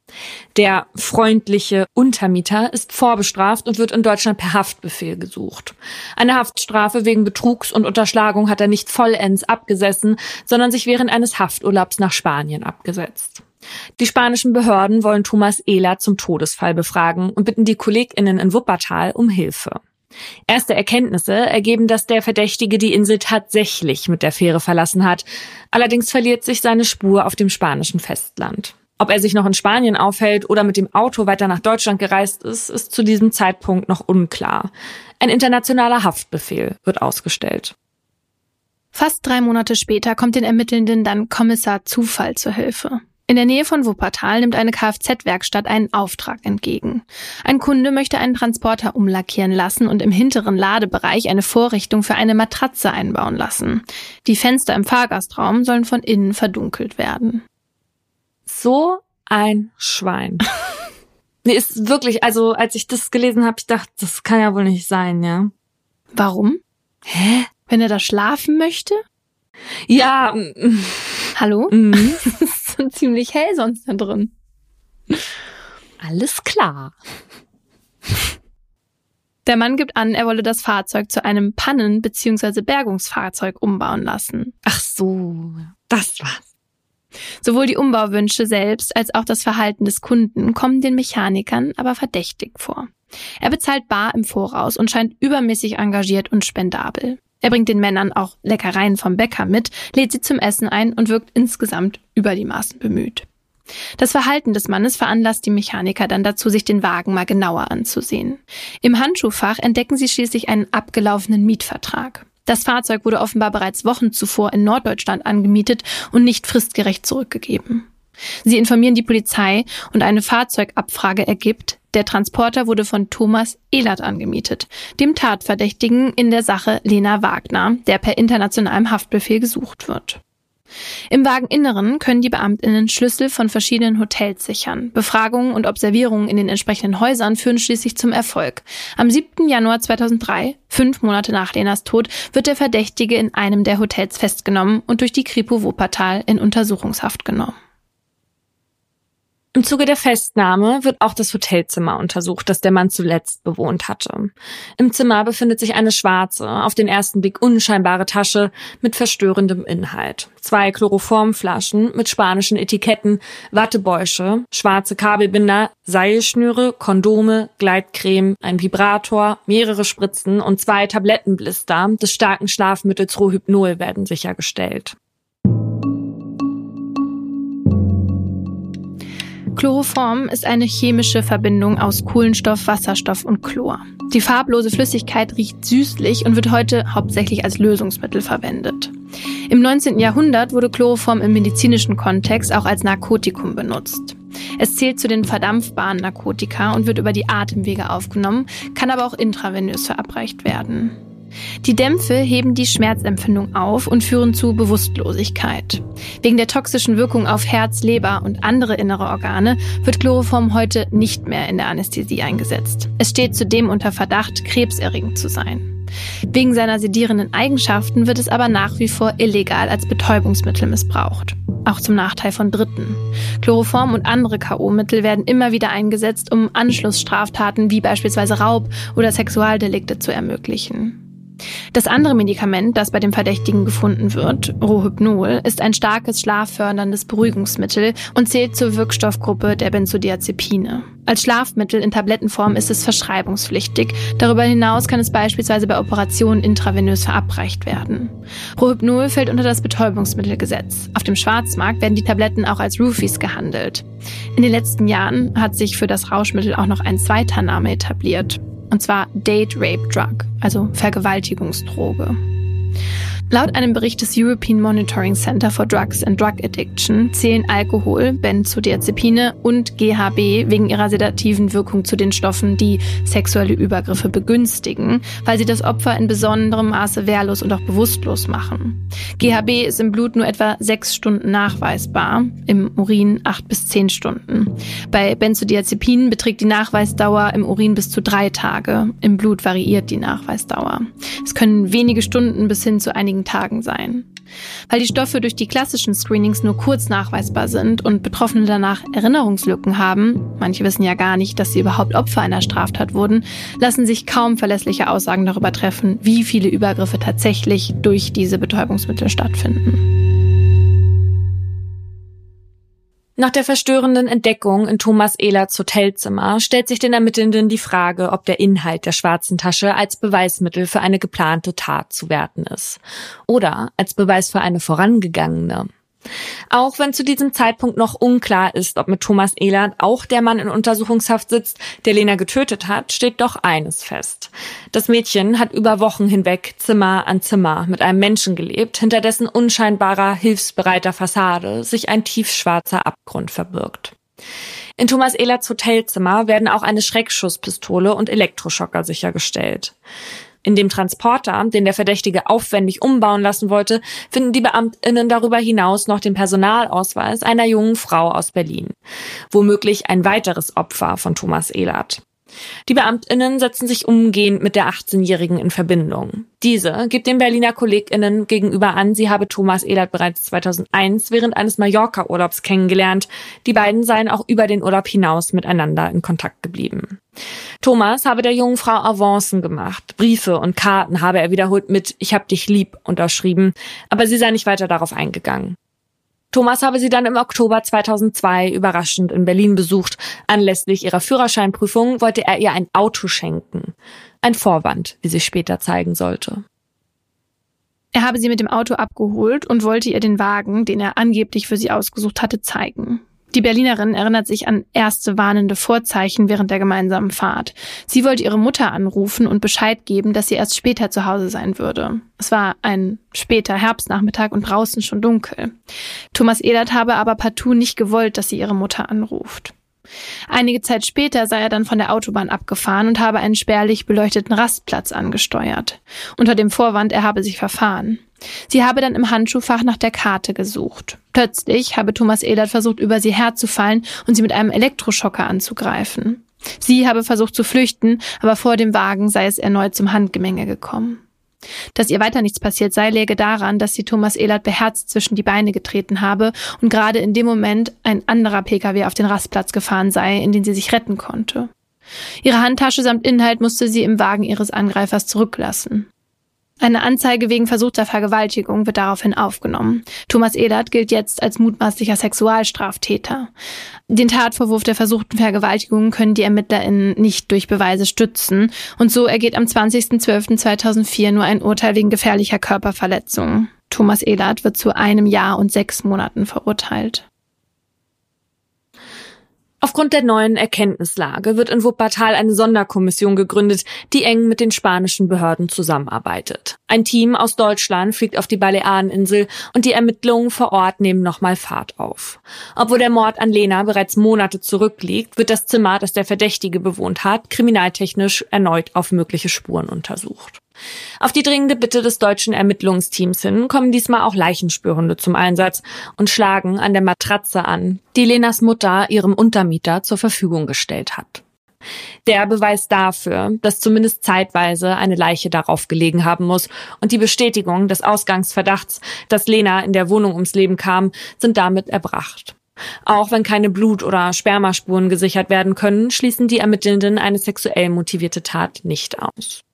Der freundliche Untermieter ist vorbestraft und wird in Deutschland per Haftbefehl gesucht. Eine Haftstrafe wegen Betrugs und Unterschlagung hat er nicht vollends abgesessen, sondern sich während eines Hafturlaubs nach Spanien abgesetzt. Die spanischen Behörden wollen Thomas Ehler zum Todesfall befragen und bitten die KollegInnen in Wuppertal um Hilfe. Erste Erkenntnisse ergeben, dass der Verdächtige die Insel tatsächlich mit der Fähre verlassen hat. Allerdings verliert sich seine Spur auf dem spanischen Festland. Ob er sich noch in Spanien aufhält oder mit dem Auto weiter nach Deutschland gereist ist, ist zu diesem Zeitpunkt noch unklar. Ein internationaler Haftbefehl wird ausgestellt. Fast drei Monate später kommt den Ermittelnden dann Kommissar Zufall zur Hilfe. In der Nähe von Wuppertal nimmt eine Kfz-Werkstatt einen Auftrag entgegen. Ein Kunde möchte einen Transporter umlackieren lassen und im hinteren Ladebereich eine Vorrichtung für eine Matratze einbauen lassen. Die Fenster im Fahrgastraum sollen von innen verdunkelt werden. So ein Schwein. nee, ist wirklich, also als ich das gelesen habe, ich dachte, das kann ja wohl nicht sein, ja. Warum? Hä? Wenn er da schlafen möchte? Ja. Hallo? Mhm. ziemlich hell sonst da drin. Alles klar. Der Mann gibt an, er wolle das Fahrzeug zu einem Pannen- bzw. Bergungsfahrzeug umbauen lassen. Ach so, das war's. Sowohl die Umbauwünsche selbst als auch das Verhalten des Kunden kommen den Mechanikern aber verdächtig vor. Er bezahlt bar im Voraus und scheint übermäßig engagiert und spendabel. Er bringt den Männern auch Leckereien vom Bäcker mit, lädt sie zum Essen ein und wirkt insgesamt über die Maßen bemüht. Das Verhalten des Mannes veranlasst die Mechaniker dann dazu, sich den Wagen mal genauer anzusehen. Im Handschuhfach entdecken sie schließlich einen abgelaufenen Mietvertrag. Das Fahrzeug wurde offenbar bereits Wochen zuvor in Norddeutschland angemietet und nicht fristgerecht zurückgegeben. Sie informieren die Polizei und eine Fahrzeugabfrage ergibt, der Transporter wurde von Thomas Ehlert angemietet, dem Tatverdächtigen in der Sache Lena Wagner, der per internationalem Haftbefehl gesucht wird. Im Wageninneren können die Beamtinnen Schlüssel von verschiedenen Hotels sichern. Befragungen und Observierungen in den entsprechenden Häusern führen schließlich zum Erfolg. Am 7. Januar 2003, fünf Monate nach Lenas Tod, wird der Verdächtige in einem der Hotels festgenommen und durch die Kripo Wuppertal in Untersuchungshaft genommen. Im Zuge der Festnahme wird auch das Hotelzimmer untersucht, das der Mann zuletzt bewohnt hatte. Im Zimmer befindet sich eine schwarze, auf den ersten Blick unscheinbare Tasche mit verstörendem Inhalt. Zwei Chloroformflaschen mit spanischen Etiketten, Wattebäusche, schwarze Kabelbinder, Seilschnüre, Kondome, Gleitcreme, ein Vibrator, mehrere Spritzen und zwei Tablettenblister des starken Schlafmittels Rohypnol werden sichergestellt. Chloroform ist eine chemische Verbindung aus Kohlenstoff, Wasserstoff und Chlor. Die farblose Flüssigkeit riecht süßlich und wird heute hauptsächlich als Lösungsmittel verwendet. Im 19. Jahrhundert wurde Chloroform im medizinischen Kontext auch als Narkotikum benutzt. Es zählt zu den verdampfbaren Narkotika und wird über die Atemwege aufgenommen, kann aber auch intravenös verabreicht werden. Die Dämpfe heben die Schmerzempfindung auf und führen zu Bewusstlosigkeit. Wegen der toxischen Wirkung auf Herz, Leber und andere innere Organe wird Chloroform heute nicht mehr in der Anästhesie eingesetzt. Es steht zudem unter Verdacht, krebserregend zu sein. Wegen seiner sedierenden Eigenschaften wird es aber nach wie vor illegal als Betäubungsmittel missbraucht. Auch zum Nachteil von Dritten. Chloroform und andere K.O.-Mittel werden immer wieder eingesetzt, um Anschlussstraftaten wie beispielsweise Raub oder Sexualdelikte zu ermöglichen. Das andere Medikament, das bei dem Verdächtigen gefunden wird, Rohypnol, ist ein starkes schlafförderndes Beruhigungsmittel und zählt zur Wirkstoffgruppe der Benzodiazepine. Als Schlafmittel in Tablettenform ist es verschreibungspflichtig. Darüber hinaus kann es beispielsweise bei Operationen intravenös verabreicht werden. Rohypnol fällt unter das Betäubungsmittelgesetz. Auf dem Schwarzmarkt werden die Tabletten auch als Roofies gehandelt. In den letzten Jahren hat sich für das Rauschmittel auch noch ein zweiter Name etabliert und zwar Date Rape Drug, also Vergewaltigungsdroge. Laut einem Bericht des European Monitoring Center for Drugs and Drug Addiction zählen Alkohol, Benzodiazepine und GHB wegen ihrer sedativen Wirkung zu den Stoffen, die sexuelle Übergriffe begünstigen, weil sie das Opfer in besonderem Maße wehrlos und auch bewusstlos machen. GHB ist im Blut nur etwa sechs Stunden nachweisbar, im Urin acht bis zehn Stunden. Bei Benzodiazepinen beträgt die Nachweisdauer im Urin bis zu drei Tage. Im Blut variiert die Nachweisdauer. Es können wenige Stunden bis hin zu einigen einigen Tagen sein. Weil die Stoffe durch die klassischen Screenings nur kurz nachweisbar sind und Betroffene danach Erinnerungslücken haben, manche wissen ja gar nicht, dass sie überhaupt Opfer einer Straftat wurden, lassen sich kaum verlässliche Aussagen darüber treffen, wie viele Übergriffe tatsächlich durch diese Betäubungsmittel stattfinden. Nach der verstörenden Entdeckung in Thomas Ehlerts Hotelzimmer stellt sich den Ermittelnden die Frage, ob der Inhalt der schwarzen Tasche als Beweismittel für eine geplante Tat zu werten ist oder als Beweis für eine vorangegangene. Auch wenn zu diesem Zeitpunkt noch unklar ist, ob mit Thomas Ehlert auch der Mann in Untersuchungshaft sitzt, der Lena getötet hat, steht doch eines fest. Das Mädchen hat über Wochen hinweg Zimmer an Zimmer mit einem Menschen gelebt, hinter dessen unscheinbarer, hilfsbereiter Fassade sich ein tiefschwarzer Abgrund verbirgt. In Thomas Ehlerts Hotelzimmer werden auch eine Schreckschusspistole und Elektroschocker sichergestellt. In dem Transporter, den der Verdächtige aufwendig umbauen lassen wollte, finden die Beamtinnen darüber hinaus noch den Personalausweis einer jungen Frau aus Berlin. Womöglich ein weiteres Opfer von Thomas Ehlert. Die Beamtinnen setzen sich umgehend mit der 18-Jährigen in Verbindung. Diese gibt den Berliner KollegInnen gegenüber an, sie habe Thomas Ehlert bereits 2001 während eines Mallorca-Urlaubs kennengelernt. Die beiden seien auch über den Urlaub hinaus miteinander in Kontakt geblieben. Thomas habe der jungen Frau Avancen gemacht. Briefe und Karten habe er wiederholt mit Ich hab dich lieb unterschrieben, aber sie sei nicht weiter darauf eingegangen. Thomas habe sie dann im Oktober 2002 überraschend in Berlin besucht. Anlässlich ihrer Führerscheinprüfung wollte er ihr ein Auto schenken. Ein Vorwand, wie sich später zeigen sollte. Er habe sie mit dem Auto abgeholt und wollte ihr den Wagen, den er angeblich für sie ausgesucht hatte, zeigen. Die Berlinerin erinnert sich an erste warnende Vorzeichen während der gemeinsamen Fahrt. Sie wollte ihre Mutter anrufen und Bescheid geben, dass sie erst später zu Hause sein würde. Es war ein später Herbstnachmittag und draußen schon dunkel. Thomas Ehlert habe aber partout nicht gewollt, dass sie ihre Mutter anruft. Einige Zeit später sei er dann von der Autobahn abgefahren und habe einen spärlich beleuchteten Rastplatz angesteuert. Unter dem Vorwand, er habe sich verfahren. Sie habe dann im Handschuhfach nach der Karte gesucht. Plötzlich habe Thomas Ehlert versucht, über sie herzufallen und sie mit einem Elektroschocker anzugreifen. Sie habe versucht zu flüchten, aber vor dem Wagen sei es erneut zum Handgemenge gekommen. Dass ihr weiter nichts passiert sei, läge daran, dass sie Thomas Ehlert beherzt zwischen die Beine getreten habe und gerade in dem Moment ein anderer Pkw auf den Rastplatz gefahren sei, in den sie sich retten konnte. Ihre Handtasche samt Inhalt musste sie im Wagen ihres Angreifers zurücklassen. Eine Anzeige wegen versuchter Vergewaltigung wird daraufhin aufgenommen. Thomas Ehlert gilt jetzt als mutmaßlicher Sexualstraftäter. Den Tatvorwurf der versuchten Vergewaltigung können die ErmittlerInnen nicht durch Beweise stützen. Und so ergeht am 20.12.2004 nur ein Urteil wegen gefährlicher Körperverletzung. Thomas Ehlert wird zu einem Jahr und sechs Monaten verurteilt. Aufgrund der neuen Erkenntnislage wird in Wuppertal eine Sonderkommission gegründet, die eng mit den spanischen Behörden zusammenarbeitet. Ein Team aus Deutschland fliegt auf die Baleareninsel und die Ermittlungen vor Ort nehmen nochmal Fahrt auf. Obwohl der Mord an Lena bereits Monate zurückliegt, wird das Zimmer, das der Verdächtige bewohnt hat, kriminaltechnisch erneut auf mögliche Spuren untersucht. Auf die dringende Bitte des deutschen Ermittlungsteams hin kommen diesmal auch Leichenspürhunde zum Einsatz und schlagen an der Matratze an, die Lenas Mutter ihrem Untermieter zur Verfügung gestellt hat. Der Beweis dafür, dass zumindest zeitweise eine Leiche darauf gelegen haben muss und die Bestätigung des Ausgangsverdachts, dass Lena in der Wohnung ums Leben kam, sind damit erbracht. Auch wenn keine Blut- oder Spermaspuren gesichert werden können, schließen die Ermittelnden eine sexuell motivierte Tat nicht aus.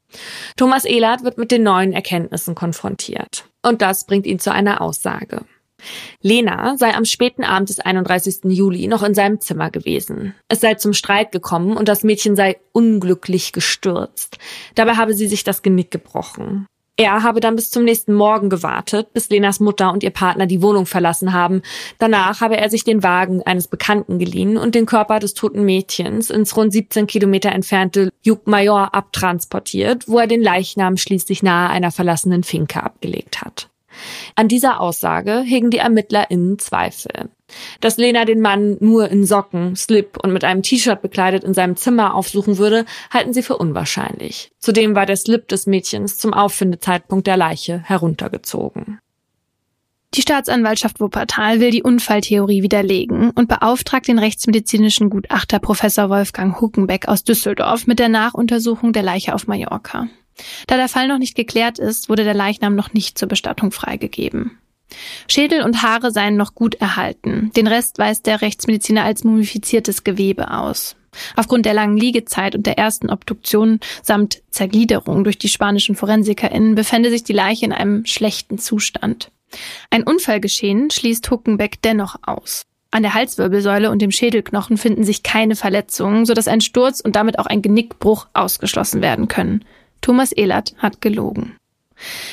Thomas Ehlert wird mit den neuen Erkenntnissen konfrontiert. Und das bringt ihn zu einer Aussage. Lena sei am späten Abend des 31. Juli noch in seinem Zimmer gewesen. Es sei zum Streit gekommen und das Mädchen sei unglücklich gestürzt. Dabei habe sie sich das Genick gebrochen. Er habe dann bis zum nächsten Morgen gewartet, bis Lenas Mutter und ihr Partner die Wohnung verlassen haben. Danach habe er sich den Wagen eines Bekannten geliehen und den Körper des toten Mädchens ins rund 17 Kilometer entfernte Major abtransportiert, wo er den Leichnam schließlich nahe einer verlassenen Finke abgelegt hat. An dieser Aussage hegen die ErmittlerInnen Zweifel. Dass Lena den Mann nur in Socken, Slip und mit einem T-Shirt bekleidet in seinem Zimmer aufsuchen würde, halten sie für unwahrscheinlich. Zudem war der Slip des Mädchens zum Auffindezeitpunkt der Leiche heruntergezogen. Die Staatsanwaltschaft Wuppertal will die Unfalltheorie widerlegen und beauftragt den rechtsmedizinischen Gutachter Professor Wolfgang Huckenbeck aus Düsseldorf mit der Nachuntersuchung der Leiche auf Mallorca. Da der Fall noch nicht geklärt ist, wurde der Leichnam noch nicht zur Bestattung freigegeben. Schädel und Haare seien noch gut erhalten. Den Rest weist der Rechtsmediziner als mumifiziertes Gewebe aus. Aufgrund der langen Liegezeit und der ersten Obduktion samt Zergliederung durch die spanischen ForensikerInnen befände sich die Leiche in einem schlechten Zustand. Ein Unfallgeschehen schließt Huckenbeck dennoch aus. An der Halswirbelsäule und dem Schädelknochen finden sich keine Verletzungen, sodass ein Sturz und damit auch ein Genickbruch ausgeschlossen werden können. Thomas Ehlert hat gelogen.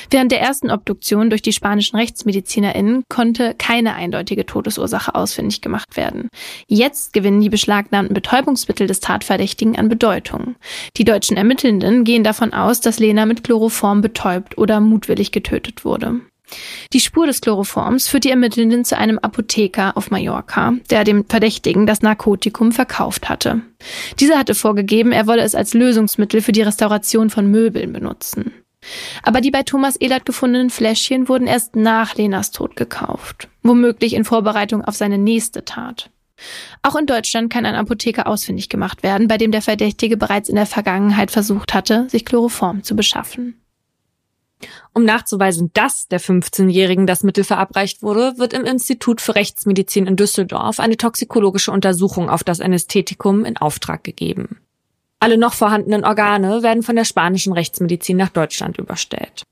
Während der ersten Obduktion durch die spanischen RechtsmedizinerInnen konnte keine eindeutige Todesursache ausfindig gemacht werden. Jetzt gewinnen die beschlagnahmten Betäubungsmittel des Tatverdächtigen an Bedeutung. Die deutschen Ermittelnden gehen davon aus, dass Lena mit Chloroform betäubt oder mutwillig getötet wurde. Die Spur des Chloroforms führt die Ermittelnden zu einem Apotheker auf Mallorca, der dem Verdächtigen das Narkotikum verkauft hatte. Dieser hatte vorgegeben, er wolle es als Lösungsmittel für die Restauration von Möbeln benutzen. Aber die bei Thomas Ehlert gefundenen Fläschchen wurden erst nach Lenas Tod gekauft, womöglich in Vorbereitung auf seine nächste Tat. Auch in Deutschland kann ein Apotheker ausfindig gemacht werden, bei dem der Verdächtige bereits in der Vergangenheit versucht hatte, sich Chloroform zu beschaffen. Um nachzuweisen, dass der 15-Jährigen das Mittel verabreicht wurde, wird im Institut für Rechtsmedizin in Düsseldorf eine toxikologische Untersuchung auf das Anästhetikum in Auftrag gegeben. Alle noch vorhandenen Organe werden von der spanischen Rechtsmedizin nach Deutschland überstellt.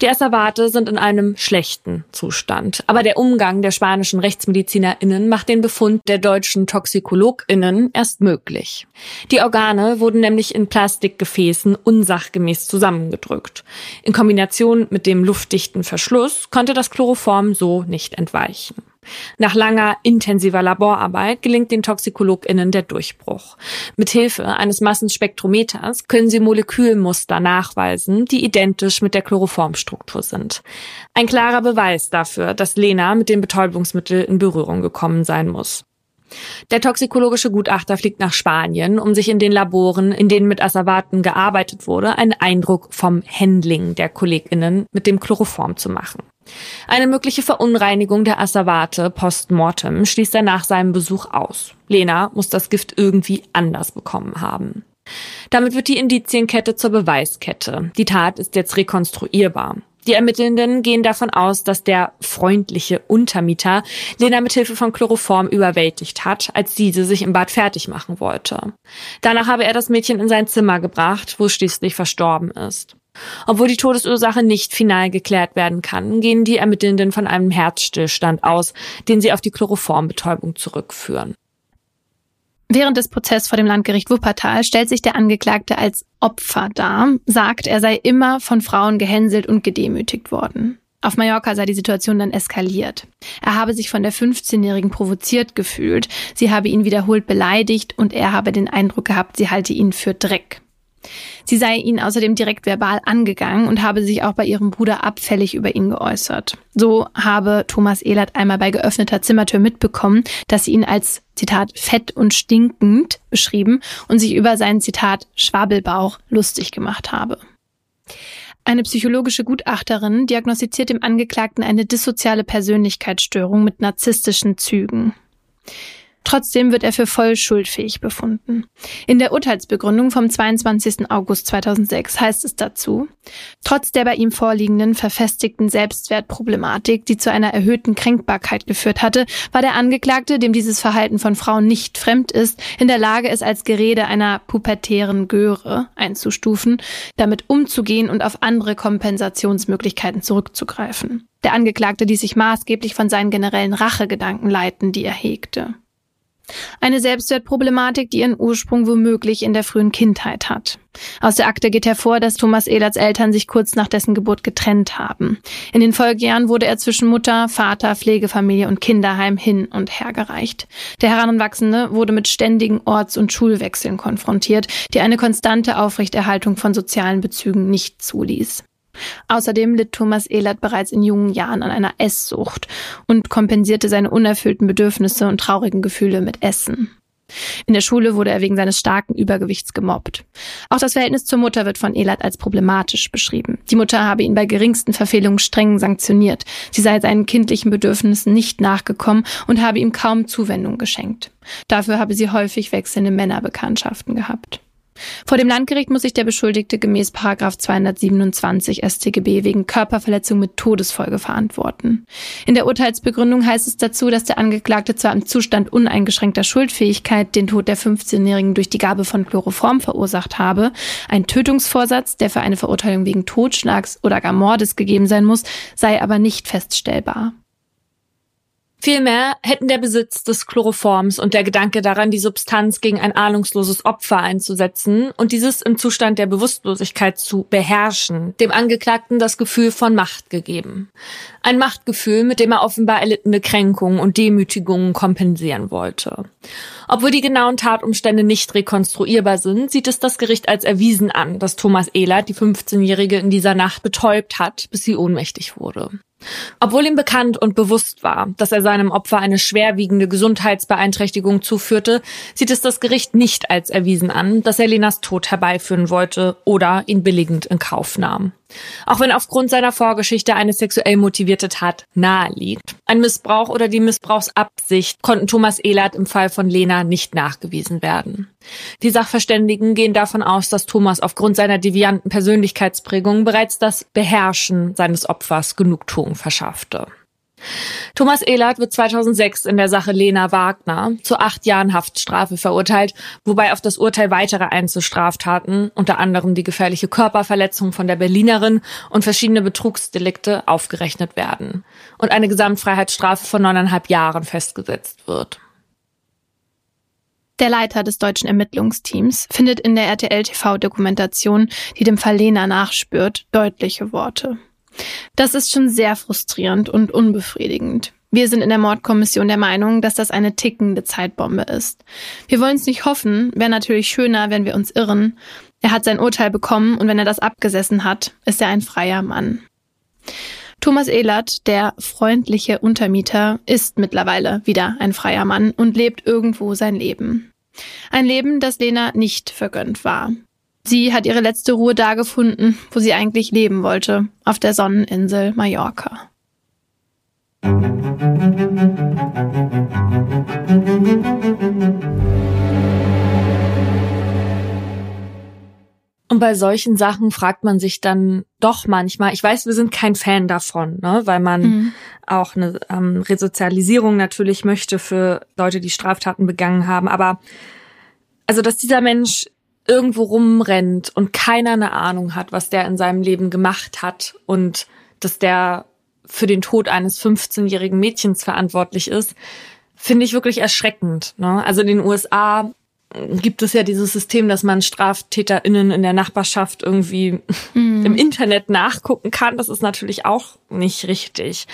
Die Asservate sind in einem schlechten Zustand, aber der Umgang der spanischen RechtsmedizinerInnen macht den Befund der deutschen ToxikologInnen erst möglich. Die Organe wurden nämlich in Plastikgefäßen unsachgemäß zusammengedrückt. In Kombination mit dem luftdichten Verschluss konnte das Chloroform so nicht entweichen. Nach langer, intensiver Laborarbeit gelingt den ToxikologInnen der Durchbruch. Mithilfe eines Massenspektrometers können sie Molekülmuster nachweisen, die identisch mit der Chloroformstruktur sind. Ein klarer Beweis dafür, dass Lena mit dem Betäubungsmittel in Berührung gekommen sein muss. Der toxikologische Gutachter fliegt nach Spanien, um sich in den Laboren, in denen mit Asservaten gearbeitet wurde, einen Eindruck vom Handling der KollegInnen mit dem Chloroform zu machen. Eine mögliche Verunreinigung der Asservate post mortem schließt er nach seinem Besuch aus. Lena muss das Gift irgendwie anders bekommen haben. Damit wird die Indizienkette zur Beweiskette. Die Tat ist jetzt rekonstruierbar. Die Ermittelnden gehen davon aus, dass der freundliche Untermieter Lena mit Hilfe von Chloroform überwältigt hat, als diese sich im Bad fertig machen wollte. Danach habe er das Mädchen in sein Zimmer gebracht, wo es schließlich verstorben ist. Obwohl die Todesursache nicht final geklärt werden kann, gehen die Ermittelnden von einem Herzstillstand aus, den sie auf die Chloroformbetäubung zurückführen. Während des Prozesses vor dem Landgericht Wuppertal stellt sich der Angeklagte als Opfer dar, sagt, er sei immer von Frauen gehänselt und gedemütigt worden. Auf Mallorca sei die Situation dann eskaliert. Er habe sich von der 15-Jährigen provoziert gefühlt, sie habe ihn wiederholt beleidigt und er habe den Eindruck gehabt, sie halte ihn für Dreck. Sie sei ihn außerdem direkt verbal angegangen und habe sich auch bei ihrem Bruder abfällig über ihn geäußert. So habe Thomas Ehlert einmal bei geöffneter Zimmertür mitbekommen, dass sie ihn als Zitat fett und stinkend beschrieben und sich über seinen Zitat Schwabelbauch lustig gemacht habe. Eine psychologische Gutachterin diagnostiziert dem Angeklagten eine dissoziale Persönlichkeitsstörung mit narzisstischen Zügen. Trotzdem wird er für voll schuldfähig befunden. In der Urteilsbegründung vom 22. August 2006 heißt es dazu, trotz der bei ihm vorliegenden verfestigten Selbstwertproblematik, die zu einer erhöhten Kränkbarkeit geführt hatte, war der Angeklagte, dem dieses Verhalten von Frauen nicht fremd ist, in der Lage, es als Gerede einer pubertären Göre einzustufen, damit umzugehen und auf andere Kompensationsmöglichkeiten zurückzugreifen. Der Angeklagte ließ sich maßgeblich von seinen generellen Rachegedanken leiten, die er hegte. Eine Selbstwertproblematik, die ihren Ursprung womöglich in der frühen Kindheit hat. Aus der Akte geht hervor, dass Thomas Ehlerts Eltern sich kurz nach dessen Geburt getrennt haben. In den Folgejahren wurde er zwischen Mutter, Vater, Pflegefamilie und Kinderheim hin und her gereicht. Der Heranwachsende wurde mit ständigen Orts- und Schulwechseln konfrontiert, die eine konstante Aufrechterhaltung von sozialen Bezügen nicht zuließ. Außerdem litt Thomas Ehlert bereits in jungen Jahren an einer Esssucht und kompensierte seine unerfüllten Bedürfnisse und traurigen Gefühle mit Essen. In der Schule wurde er wegen seines starken Übergewichts gemobbt. Auch das Verhältnis zur Mutter wird von Ehlert als problematisch beschrieben. Die Mutter habe ihn bei geringsten Verfehlungen streng sanktioniert. Sie sei seinen kindlichen Bedürfnissen nicht nachgekommen und habe ihm kaum Zuwendung geschenkt. Dafür habe sie häufig wechselnde Männerbekanntschaften gehabt. Vor dem Landgericht muss sich der Beschuldigte gemäß 227 StGB wegen Körperverletzung mit Todesfolge verantworten. In der Urteilsbegründung heißt es dazu, dass der Angeklagte zwar im Zustand uneingeschränkter Schuldfähigkeit den Tod der 15-Jährigen durch die Gabe von Chloroform verursacht habe, ein Tötungsvorsatz, der für eine Verurteilung wegen Totschlags oder gar Mordes gegeben sein muss, sei aber nicht feststellbar. Vielmehr hätten der Besitz des Chloroforms und der Gedanke daran, die Substanz gegen ein ahnungsloses Opfer einzusetzen und dieses im Zustand der Bewusstlosigkeit zu beherrschen, dem Angeklagten das Gefühl von Macht gegeben. Ein Machtgefühl, mit dem er offenbar erlittene Kränkungen und Demütigungen kompensieren wollte. Obwohl die genauen Tatumstände nicht rekonstruierbar sind, sieht es das Gericht als erwiesen an, dass Thomas Ehlert die 15-Jährige in dieser Nacht betäubt hat, bis sie ohnmächtig wurde. Obwohl ihm bekannt und bewusst war, dass er seinem Opfer eine schwerwiegende Gesundheitsbeeinträchtigung zuführte, sieht es das Gericht nicht als erwiesen an, dass er Lenas Tod herbeiführen wollte oder ihn billigend in Kauf nahm. Auch wenn aufgrund seiner Vorgeschichte eine sexuell motivierte Tat nahe liegt. Ein Missbrauch oder die Missbrauchsabsicht konnten Thomas Ehlert im Fall von Lena nicht nachgewiesen werden. Die Sachverständigen gehen davon aus, dass Thomas aufgrund seiner devianten Persönlichkeitsprägung bereits das Beherrschen seines Opfers Genugtuung verschaffte. Thomas Ehlert wird 2006 in der Sache Lena Wagner zu acht Jahren Haftstrafe verurteilt, wobei auf das Urteil weitere Einzelstraftaten, unter anderem die gefährliche Körperverletzung von der Berlinerin und verschiedene Betrugsdelikte, aufgerechnet werden und eine Gesamtfreiheitsstrafe von neuneinhalb Jahren festgesetzt wird. Der Leiter des deutschen Ermittlungsteams findet in der RTL-TV-Dokumentation, die dem Fall Lena nachspürt, deutliche Worte. Das ist schon sehr frustrierend und unbefriedigend. Wir sind in der Mordkommission der Meinung, dass das eine tickende Zeitbombe ist. Wir wollen es nicht hoffen, wäre natürlich schöner, wenn wir uns irren. Er hat sein Urteil bekommen und wenn er das abgesessen hat, ist er ein freier Mann. Thomas Ehlert, der freundliche Untermieter, ist mittlerweile wieder ein freier Mann und lebt irgendwo sein Leben. Ein Leben, das Lena nicht vergönnt war. Sie hat ihre letzte Ruhe da gefunden, wo sie eigentlich leben wollte, auf der Sonneninsel Mallorca. Und bei solchen Sachen fragt man sich dann doch manchmal, ich weiß, wir sind kein Fan davon, ne, weil man mhm. auch eine ähm, Resozialisierung natürlich möchte für Leute, die Straftaten begangen haben, aber also dass dieser Mensch irgendwo rumrennt und keiner eine Ahnung hat, was der in seinem Leben gemacht hat und dass der für den Tod eines 15-jährigen Mädchens verantwortlich ist, finde ich wirklich erschreckend. Ne? Also in den USA gibt es ja dieses System, dass man StraftäterInnen in der Nachbarschaft irgendwie mhm. im Internet nachgucken kann. Das ist natürlich auch nicht richtig.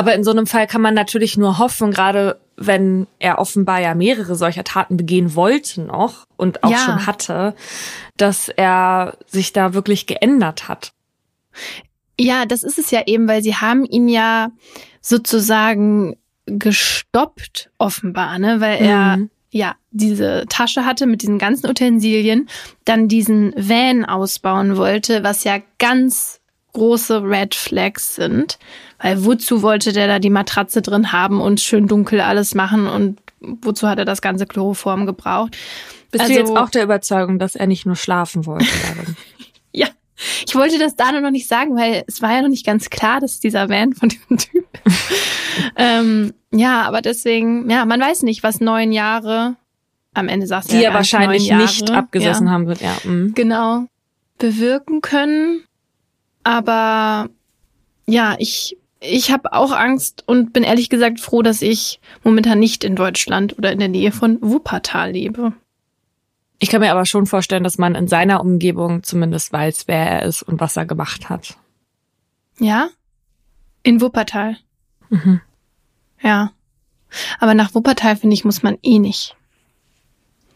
Aber in so einem Fall kann man natürlich nur hoffen, gerade wenn er offenbar ja mehrere solcher Taten begehen wollte noch und auch ja. schon hatte, dass er sich da wirklich geändert hat. Ja, das ist es ja eben, weil sie haben ihn ja sozusagen gestoppt, offenbar, ne, weil er mhm. ja diese Tasche hatte mit diesen ganzen Utensilien, dann diesen Van ausbauen wollte, was ja ganz große Red Flags sind. Weil wozu wollte der da die Matratze drin haben und schön dunkel alles machen und wozu hat er das ganze Chloroform gebraucht? Bist also, du jetzt auch der Überzeugung, dass er nicht nur schlafen wollte ja. Ich wollte das da noch nicht sagen, weil es war ja noch nicht ganz klar, dass dieser Van von diesem Typ. ähm, ja, aber deswegen, ja, man weiß nicht, was neun Jahre am Ende sagst du Die ja, er wahrscheinlich nicht abgesessen ja. haben wird, ja. Mhm. Genau. Bewirken können. Aber ja, ich ich habe auch Angst und bin ehrlich gesagt froh, dass ich momentan nicht in Deutschland oder in der Nähe von Wuppertal lebe. Ich kann mir aber schon vorstellen, dass man in seiner Umgebung zumindest weiß, wer er ist und was er gemacht hat. Ja? In Wuppertal. Mhm. Ja. Aber nach Wuppertal, finde ich, muss man eh nicht.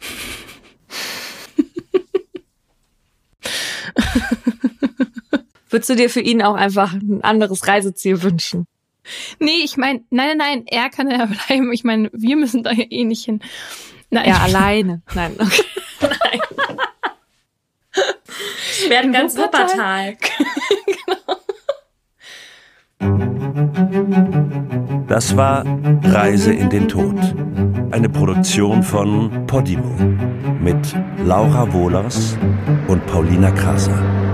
Würdest du dir für ihn auch einfach ein anderes Reiseziel wünschen? Nee, ich meine, nein, nein, nein, er kann ja bleiben. Ich meine, wir müssen da ja eh nicht hin. Nein, er alleine. Nein, okay. Nein. Ich werde ganz Wuppertal. genau. Das war Reise in den Tod. Eine Produktion von Podimo mit Laura Wohlers und Paulina Krasser.